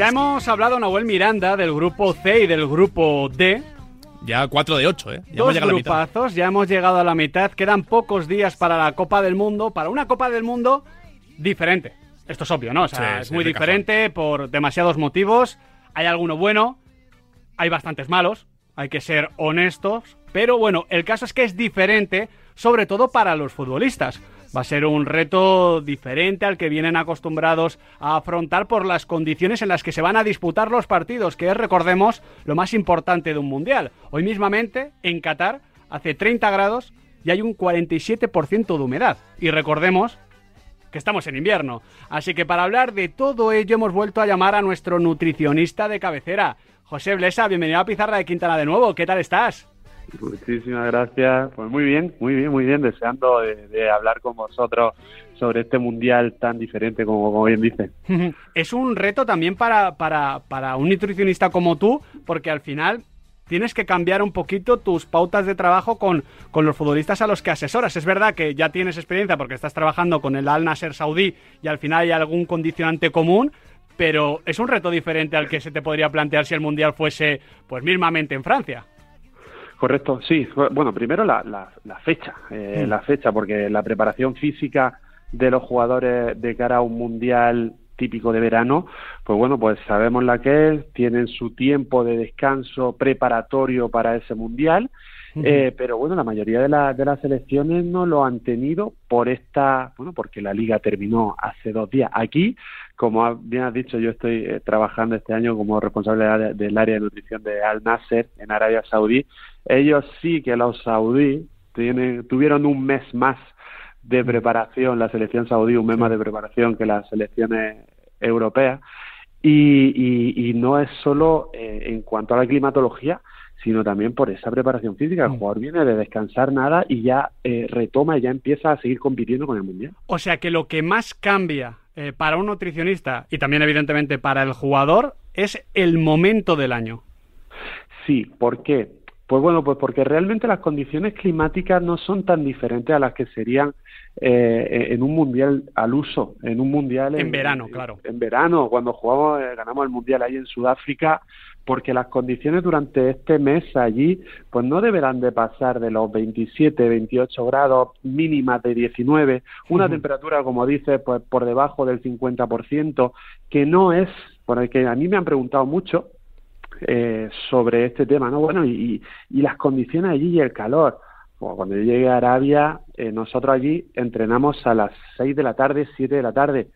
ya hemos hablado, Nahuel Miranda, del grupo C y del grupo D. Ya 4 de 8, ¿eh? Ya Dos grupazos, ya hemos llegado a la mitad. Quedan pocos días para la Copa del Mundo, para una Copa del Mundo diferente. Esto es obvio, ¿no? O sea, es muy diferente por demasiados motivos. Hay alguno bueno, hay bastantes malos, hay que ser honestos. Pero bueno, el caso es que es diferente, sobre todo para los futbolistas. Va a ser un reto diferente al que vienen acostumbrados a afrontar por las condiciones en las que se van a disputar los partidos, que es, recordemos, lo más importante de un mundial. Hoy mismamente, en Qatar, hace 30 grados y hay un 47% de humedad. Y recordemos que estamos en invierno. Así que para hablar de todo ello hemos vuelto a llamar a nuestro nutricionista de cabecera, José Blesa. Bienvenido a Pizarra de Quintana de nuevo. ¿Qué tal estás? Muchísimas gracias. Pues muy bien, muy bien, muy bien. Deseando de, hablar con vosotros sobre este mundial tan diferente como, bien dice. es un reto también para, para, para un nutricionista como tú, porque al final tienes que cambiar un poquito tus pautas de trabajo con, con, los futbolistas a los que asesoras. Es verdad que ya tienes experiencia porque estás trabajando con el Al Nasser Saudí y al final hay algún condicionante común, pero es un reto diferente al que se te podría plantear si el Mundial fuese, pues, mismamente en Francia. Correcto, sí. Bueno, primero la, la, fecha, eh, mm. la fecha, porque la preparación física de los jugadores de cara a un mundial típico de verano, pues bueno, pues sabemos la que es, tienen su tiempo de descanso preparatorio para ese mundial, eh, pero bueno, la mayoría de, de las selecciones no lo han tenido por esta, bueno, porque la liga terminó hace dos días. Aquí, como bien has dicho, yo estoy eh, trabajando este año como responsable del área de nutrición de Al Nasser en Arabia Saudí. Ellos sí que los saudíes tienen, tuvieron un mes más de preparación, la selección saudí, un mes más de preparación que las selecciones europeas. Y, y, no es solo eh, en cuanto a la climatología, sino también por esa preparación física. El mm. jugador viene de descansar nada y ya eh, retoma y ya empieza a seguir compitiendo con el Mundial. O sea que lo que más cambia eh, para un nutricionista y también evidentemente para el jugador es el momento del año. Sí, ¿por qué? Pues bueno, pues porque realmente las condiciones climáticas no son tan diferentes a las que serían eh, en un mundial al uso, en un mundial en, verano, claro. En, verano, cuando jugamos, eh, ganamos el mundial ahí en Sudáfrica, porque las condiciones durante este mes allí, pues no deberán de pasar de los 27, 28 grados mínimas de 19, una temperatura, como dice, pues por debajo del 50%, que no es, por el que a mí me han preguntado mucho, eh, sobre este tema, ¿no? Bueno, y, y, las condiciones allí y el calor. cuando yo llegué a Arabia, eh, nosotros allí entrenamos a las 6 de la tarde, 7 de la tarde,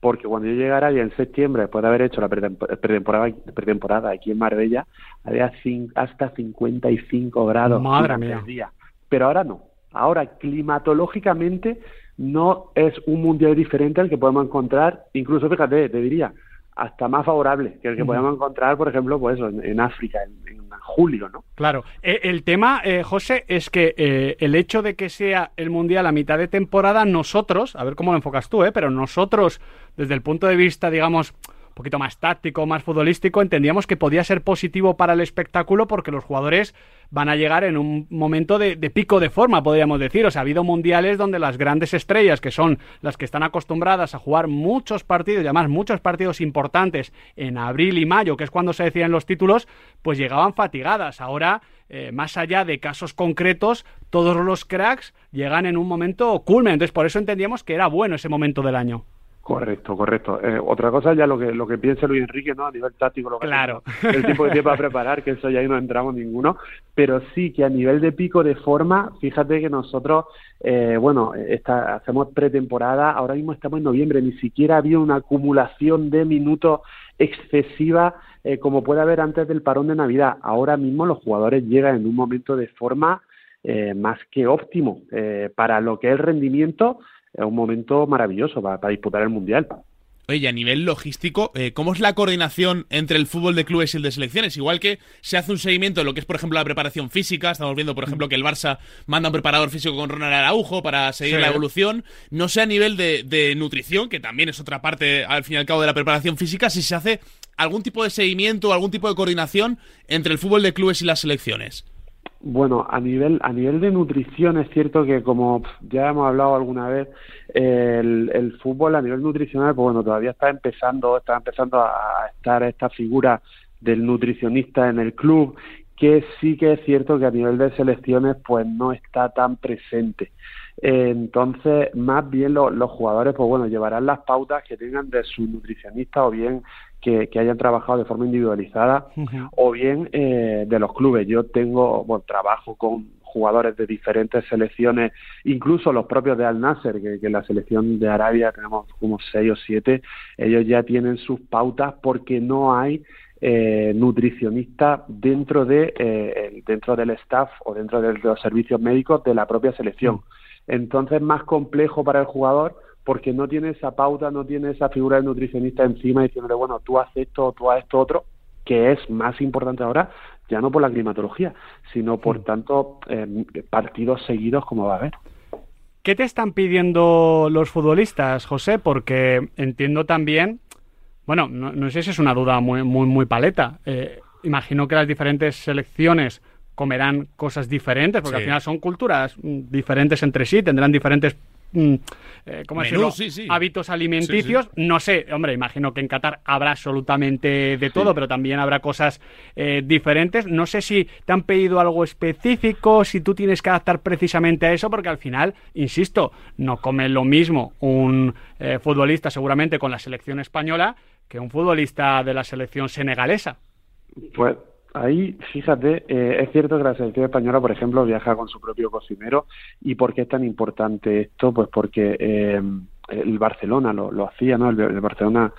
porque cuando yo llegué a Arabia en septiembre, después de haber hecho la pretemporada, pretemporada aquí en Marbella, había hasta 55 grados. Madre mía. Día. Pero ahora no. Ahora, climatológicamente, no es un mundial diferente al que podemos encontrar, incluso, fíjate, te diría, hasta más favorable que el que podemos encontrar, por ejemplo, pues en, África, en, julio, ¿no? Claro. Eh, el tema, eh, José, es que eh, el hecho de que sea el Mundial a mitad de temporada, nosotros, a ver cómo lo enfocas tú, ¿eh? pero nosotros, desde el punto de vista, digamos, poquito más táctico, más futbolístico, entendíamos que podía ser positivo para el espectáculo porque los jugadores van a llegar en un momento de, pico de forma, podríamos decir. O sea, ha habido mundiales donde las grandes estrellas, que son las que están acostumbradas a jugar muchos partidos, y además muchos partidos importantes en abril y mayo, que es cuando se decían los títulos, pues llegaban fatigadas. Ahora, eh, más allá de casos concretos, todos los cracks llegan en un momento culmen. Entonces, por eso entendíamos que era bueno ese momento del año. Correcto, correcto. Eh, otra cosa ya lo que lo que piensa Luis Enrique, ¿no? A nivel táctico, lo que claro. el tipo de tiempo a preparar, que eso ya ahí no entramos ninguno, pero sí que a nivel de pico de forma, fíjate que nosotros, eh, bueno, esta, hacemos pretemporada, ahora mismo estamos en noviembre, ni siquiera había una acumulación de minutos excesiva eh, como puede haber antes del parón de Navidad. Ahora mismo los jugadores llegan en un momento de forma más que óptimo para lo que es el rendimiento es un momento maravilloso para, disputar el Mundial. Oye, a nivel logístico, eh, ¿cómo es la coordinación entre el fútbol de clubes y el de selecciones? Igual que se hace un seguimiento de lo que es, por ejemplo, la preparación física. Estamos viendo, por ejemplo, que el Barça manda un preparador físico con Ronald Araujo para seguir la evolución. No sé a nivel de, de, nutrición, que también es otra parte, al fin y al cabo, de la preparación física, si se hace algún tipo de seguimiento o algún tipo de coordinación entre el fútbol de clubes y las selecciones. Bueno, a nivel a nivel de nutrición es cierto que como ya hemos hablado alguna vez, el, el, fútbol a nivel nutricional, pues bueno, todavía está empezando, está empezando a estar esta figura del nutricionista en el club, que sí que es cierto que a nivel de selecciones, pues no está tan presente. Entonces, más bien los jugadores, pues bueno, llevarán las pautas que tengan de su nutricionista o bien que, hayan trabajado de forma individualizada o bien eh, de los clubes. Yo tengo, bueno, trabajo con jugadores de diferentes selecciones, incluso los propios de Al Nasser, que, en la selección de Arabia tenemos como seis o siete, ellos ya tienen sus pautas porque no hay eh, nutricionista dentro de eh, dentro del staff o dentro de los servicios médicos de la propia selección. Entonces es más complejo para el jugador porque no tiene esa pauta, no tiene esa figura de nutricionista encima diciéndole, bueno, tú haces esto, tú haces esto otro, que es más importante ahora, ya no por la climatología, sino por tanto eh, partidos seguidos como va a haber. ¿Qué te están pidiendo los futbolistas, José? Porque entiendo también, bueno, no, sé si es una duda muy, muy, muy paleta. Eh, imagino que las diferentes selecciones comerán cosas diferentes, porque al final son culturas mm, diferentes entre sí, tendrán diferentes mm, eh, ¿cómo hábitos alimenticios. no sé, hombre, imagino que en Qatar habrá absolutamente de todo, pero también habrá cosas eh, diferentes. No sé si te han pedido algo específico, si tú tienes que adaptar precisamente a eso, porque al final, insisto, no come lo mismo un eh, futbolista seguramente con la selección española que un futbolista de la selección senegalesa. Pues Ahí, fíjate, eh, es cierto que la selección española, por ejemplo, viaja con su propio cocinero. ¿Y por qué es tan importante esto? Pues porque eh, el Barcelona lo, lo hacía, ¿no? El, Barcelona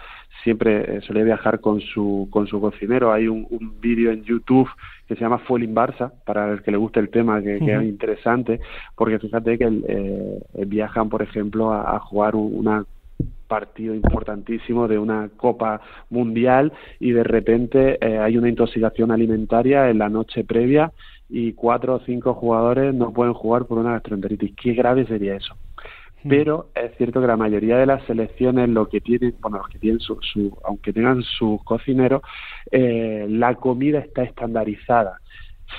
siempre eh, solía viajar con su, con su cocinero. Hay un, un vídeo en YouTube que se llama Fueling Barça, para el que le guste el tema, que, es interesante, porque fíjate que el, viajan, por ejemplo, a, a jugar una partido importantísimo de una Copa Mundial y de repente eh, hay una intoxicación alimentaria en la noche previa y cuatro o cinco jugadores no pueden jugar por una gastroenteritis. ¿Qué grave sería eso? Hmm. Pero es cierto que la mayoría de las selecciones lo que tienen, bueno, los que tienen su, su aunque tengan sus cocineros, eh, la comida está estandarizada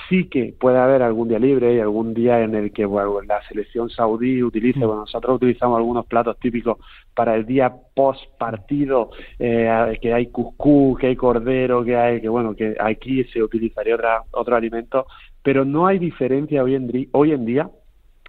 sí que puede haber algún día libre y algún día en el que bueno, la selección saudí utilice, mm. bueno, nosotros utilizamos algunos platos típicos para el día post partido, eh, que hay cuscús, que hay cordero, que hay, que bueno, que aquí se utilizaría otra, otro alimento, pero no hay diferencia hoy en, hoy en día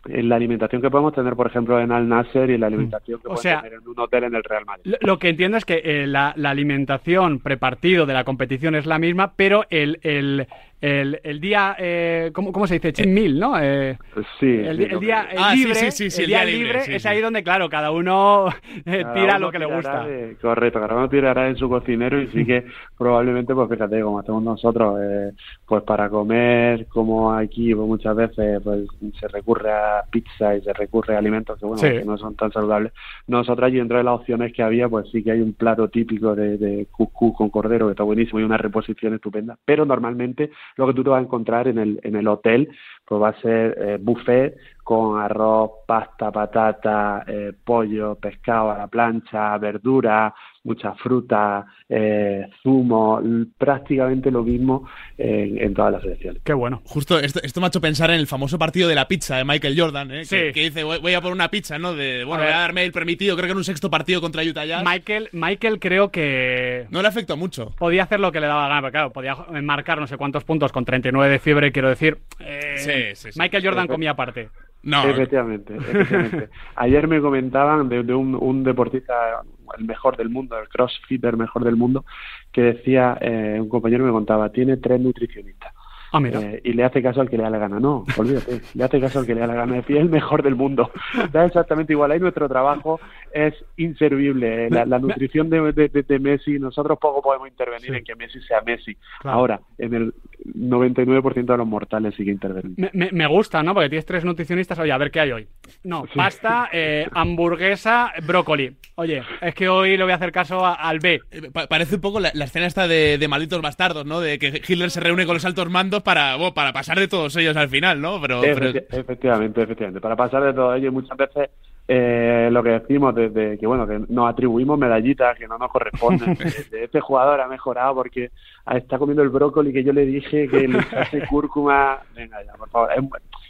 en la alimentación que podemos tener, por ejemplo, en Al Nasser y en la mm. alimentación que podemos tener en un hotel en el Real Madrid. Lo, que entiendo es que eh, la, la, alimentación prepartido de la competición es la misma, pero el, el, el, el día, eh, ¿cómo, ¿cómo, se dice? Chin mil, ¿no? Eh, sí. El, día libre, el día libre es ahí donde, claro, cada uno eh, tira lo que le gusta. correcto, cada uno tirará en su cocinero y sí que probablemente, pues fíjate, como hacemos nosotros, eh, pues para comer, como aquí pues muchas veces pues se recurre a pizza y se recurre a alimentos que, bueno, que no son tan saludables. Nosotros allí dentro de las opciones que había, pues sí que hay un plato típico de, de cuscús con cordero que está buenísimo y una reposición estupenda, pero normalmente lo que tú te vas a encontrar en el, en el hotel, pues va a ser eh, buffet con arroz, pasta, patata, eh, pollo, pescado a la plancha, verdura, mucha fruta, eh, zumo, prácticamente lo mismo en, todas las selecciones. Qué bueno. Justo esto, esto, me ha hecho pensar en el famoso partido de la pizza de Michael Jordan, ¿eh? que, dice voy, a por una pizza, ¿no? De, bueno, voy a darme el permitido, creo que en un sexto partido contra Utah Jazz. Michael, Michael creo que... No le afectó mucho. Podía hacer lo que le daba gana, pero claro, podía marcar no sé cuántos puntos con 39 de fiebre, quiero decir. Eh, Michael Jordan comía aparte. No. Efectivamente, Ayer me comentaban de, un, deportista, el mejor del mundo, el crossfitter mejor del mundo, que decía, eh, un compañero me contaba, tiene tres nutricionistas. Ah, mira. Eh, y le hace caso al que le da la gana. No, olvídate, le hace caso al que le da la gana. Es el mejor del mundo. Da exactamente igual. Ahí nuestro trabajo es inservible. La, nutrición de, de, Messi, nosotros poco podemos intervenir en que Messi sea Messi. Ahora, en el 99% de los mortales sigue interviniendo. Me, me, gusta, ¿no? Porque tienes tres nutricionistas. Oye, a ver qué hay hoy. No, pasta, eh, hamburguesa, brócoli. Oye, es que hoy le voy a hacer caso al B. Eh, parece un poco la, escena esta de, de, malditos bastardos, ¿no? De que Hitler se reúne con los altos mandos para, para pasar de todos ellos al final, ¿no? Pero, Efectivamente, efectivamente. Para pasar de todos ellos muchas veces eh, lo que decimos desde que bueno que nos atribuimos medallitas que no nos corresponden de, este jugador ha mejorado porque está comiendo el brócoli que yo le dije que le hace cúrcuma venga ya por favor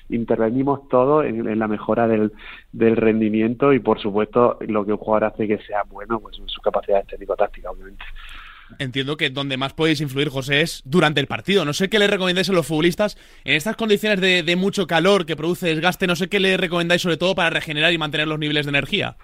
intervenimos todo en, la mejora del, del, rendimiento y por supuesto lo que un jugador hace que sea bueno pues en sus capacidades técnico-tácticas obviamente entiendo que donde más podéis influir, José, es durante el partido. No sé qué le recomendáis a los futbolistas en estas condiciones de, mucho calor que produce desgaste. No sé qué le recomendáis sobre todo para regenerar y mantener los niveles de energía.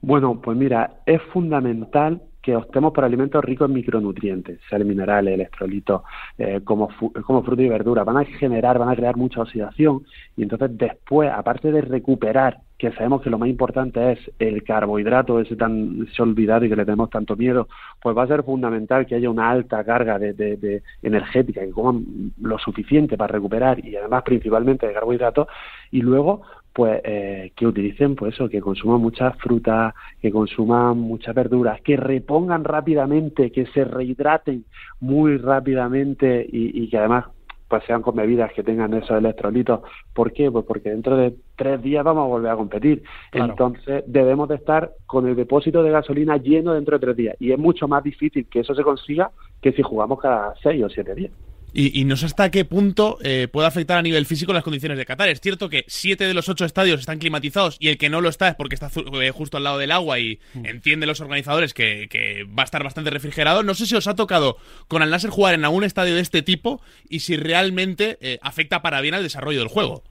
Bueno, pues mira, es fundamental que optemos por alimentos ricos en micronutrientes, sal minerales, electrolitos, eh, como, como fruta y verdura. Van a generar, van a crear mucha oxidación y entonces después, aparte de recuperar, que sabemos que lo más importante es el carbohidrato, ese tan ese olvidado y que le tenemos tanto miedo, pues va a ser fundamental que haya una alta carga de, de energética, que coman lo suficiente para recuperar y además principalmente de carbohidratos y luego pues eh, que utilicen pues eso, que consuman muchas frutas, que consuman muchas verduras, que repongan rápidamente, que se rehidraten muy rápidamente y, que además pues sean con bebidas que tengan esos electrolitos. ¿Por qué? Pues porque dentro de tres días vamos a volver a competir. Entonces debemos de estar con el depósito de gasolina lleno dentro de tres días. Y es mucho más difícil que eso se consiga que si jugamos cada seis o siete días. Y, no sé hasta qué punto eh, puede afectar a nivel físico las condiciones de Qatar. Es cierto que siete de los ocho estadios están climatizados y el que no lo está es porque está eh, justo al lado del agua y mm. entienden los organizadores que, va a estar bastante refrigerado. No sé si os ha tocado con Al Nasser jugar en algún estadio de este tipo y si realmente eh, afecta para bien al desarrollo del juego.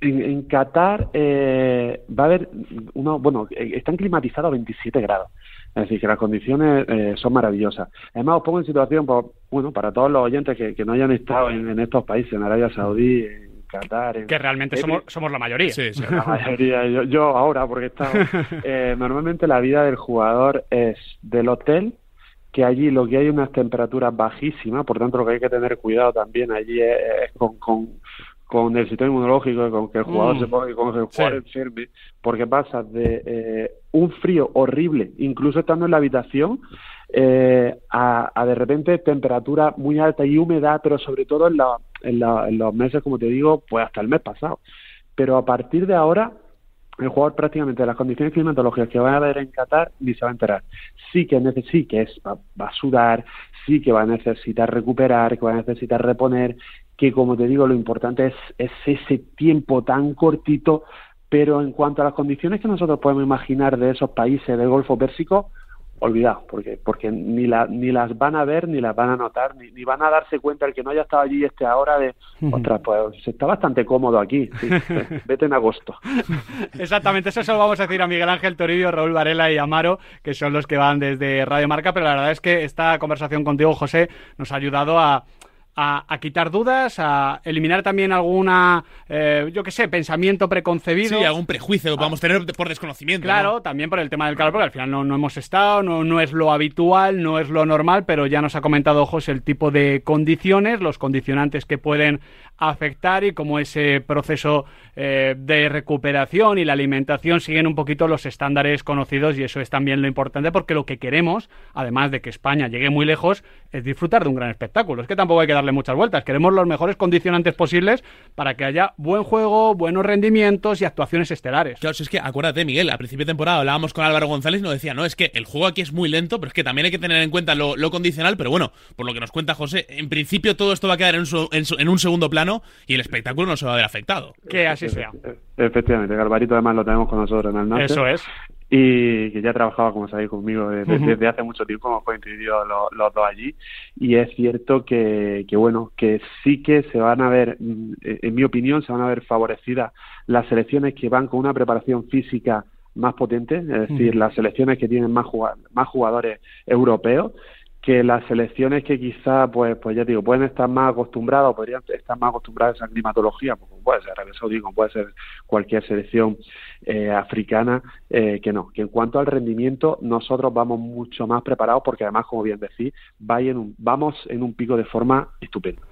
En, Qatar va a haber uno, bueno, están climatizados a 27 grados. Es decir, que las condiciones eh, son maravillosas. Además, os pongo en situación, pues, bueno, para todos los oyentes que, no hayan estado en, estos países, en Arabia Saudí, en Qatar. que realmente somos, somos la mayoría. Sí, sí. La mayoría. Yo, ahora, porque he estado. Eh, normalmente la vida del jugador es del hotel, que allí lo que hay unas temperaturas bajísimas, por tanto lo que hay que tener cuidado también allí es, con, con el sistema inmunológico, con que el jugador se mm. ponga, con que el jugador enferme, porque pasa de eh, un frío horrible, incluso estando en la habitación, eh, a, de repente temperatura muy alta y humedad, pero sobre todo en, en, los meses, como te digo, pues hasta el mes pasado. Pero a partir de ahora, el jugador prácticamente de las condiciones climatológicas que va a haber en Qatar ni se va a enterar. Sí que, sí que es, va, va, a sudar, sí que va a necesitar recuperar, que va a necesitar reponer, que como te digo, lo importante es, es ese tiempo tan cortito, pero en cuanto a las condiciones que nosotros podemos imaginar de esos países del Golfo Pérsico, olvidado, porque, porque ni, la, ni las van a ver, ni las van a notar, ni, ni van a darse cuenta el que no haya estado allí este ahora de, ostras, pues está bastante cómodo aquí, vete en agosto. Exactamente, eso se lo vamos a decir a Miguel Ángel Toribio, Raúl Varela y Amaro, que son los que van desde Radio Marca, pero la verdad es que esta conversación contigo, José, nos ha ayudado a, a, quitar dudas, a eliminar también alguna, eh, yo qué sé, pensamiento preconcebido. Sí, algún prejuicio que podamos tener por desconocimiento. Claro, también por el tema del calor, porque al final no, no hemos estado, no, no, es lo habitual, no es lo normal, pero ya nos ha comentado José el tipo de condiciones, los condicionantes que pueden afectar y cómo ese proceso eh, de recuperación y la alimentación siguen un poquito los estándares conocidos y eso es también lo importante porque lo que queremos, además de que España llegue muy lejos, es disfrutar de un gran espectáculo. Es que tampoco hay que darle muchas vueltas. Queremos los mejores condicionantes posibles para que haya buen juego, buenos rendimientos y actuaciones estelares. Claro, si es que acuérdate, Miguel, a principio de temporada hablábamos con Álvaro González y nos decía, no, es que el juego aquí es muy lento, pero es que también hay que tener en cuenta lo, condicional, pero bueno, por lo que nos cuenta José, en principio todo esto va a quedar en, en un segundo plano y el espectáculo no se va a ver afectado. Que así sea. Efectivamente, Garbarito además lo tenemos con nosotros en el norte. Eso es. Y que ya trabajaba, como sabéis, conmigo desde, hace mucho tiempo, hemos coincidido los, los, dos allí. Y es cierto que, que, bueno, que sí que se van a ver, mm, en mi opinión, se van a ver favorecidas las selecciones que van con una preparación física más potente, es decir, las selecciones que tienen más, más jugadores europeos que las selecciones que quizá, pues, pues ya digo, pueden estar más acostumbradas o podrían estar más acostumbradas a esa climatología, pues, como puede ser Arabia Saudí, como puede ser cualquier selección eh, africana, eh, que no, que en cuanto al rendimiento nosotros vamos mucho más preparados porque además, como bien decís, vamos en un pico de forma estupenda.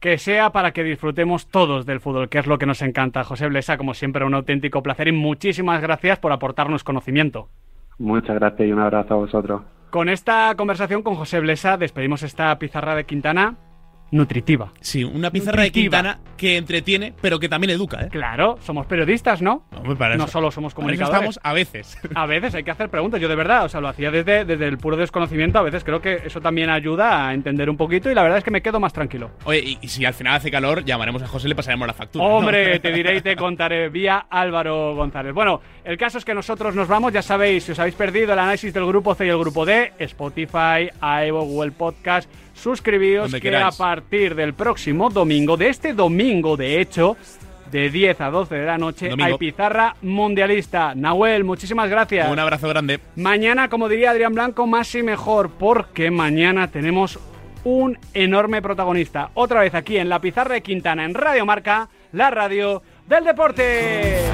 Que sea para que disfrutemos todos del fútbol, que es lo que nos encanta. José Blesa, como siempre, un auténtico placer y muchísimas gracias por aportarnos conocimiento. Muchas gracias y un abrazo a vosotros. Con esta conversación con José Blesa despedimos esta pizarra de Quintana. Nutritiva. Sí, una pizarra de Nutritiva. Quintana que entretiene, pero que también educa, ¿eh? Claro, somos periodistas, ¿no? Hombre, para No eso- solo somos para eso comunicadores. estamos a veces. A veces hay que hacer preguntas, yo de verdad, o sea, lo hacía desde, desde el puro desconocimiento, a veces creo que eso también ayuda a entender un poquito y la verdad es que me quedo más tranquilo. Oye, y, y si al final hace calor, llamaremos a José y le pasaremos la factura. ¿no? Hombre, te diré y te contaré vía Álvaro González. Bueno, el caso es que nosotros nos vamos, ya sabéis, si os habéis perdido el análisis del grupo C y el grupo D, Spotify, iVoox, Google Podcast, suscribíos que queráis. a partir del próximo domingo, de este domingo de hecho, de 10 a 12 de la noche, Domingo. hay pizarra mundialista. Nahuel, muchísimas gracias. Un abrazo grande. Mañana, como diría Adrián Blanco, más y mejor, porque mañana tenemos un enorme protagonista. Otra vez aquí en la pizarra de Quintana, en Radio Marca, la radio del deporte.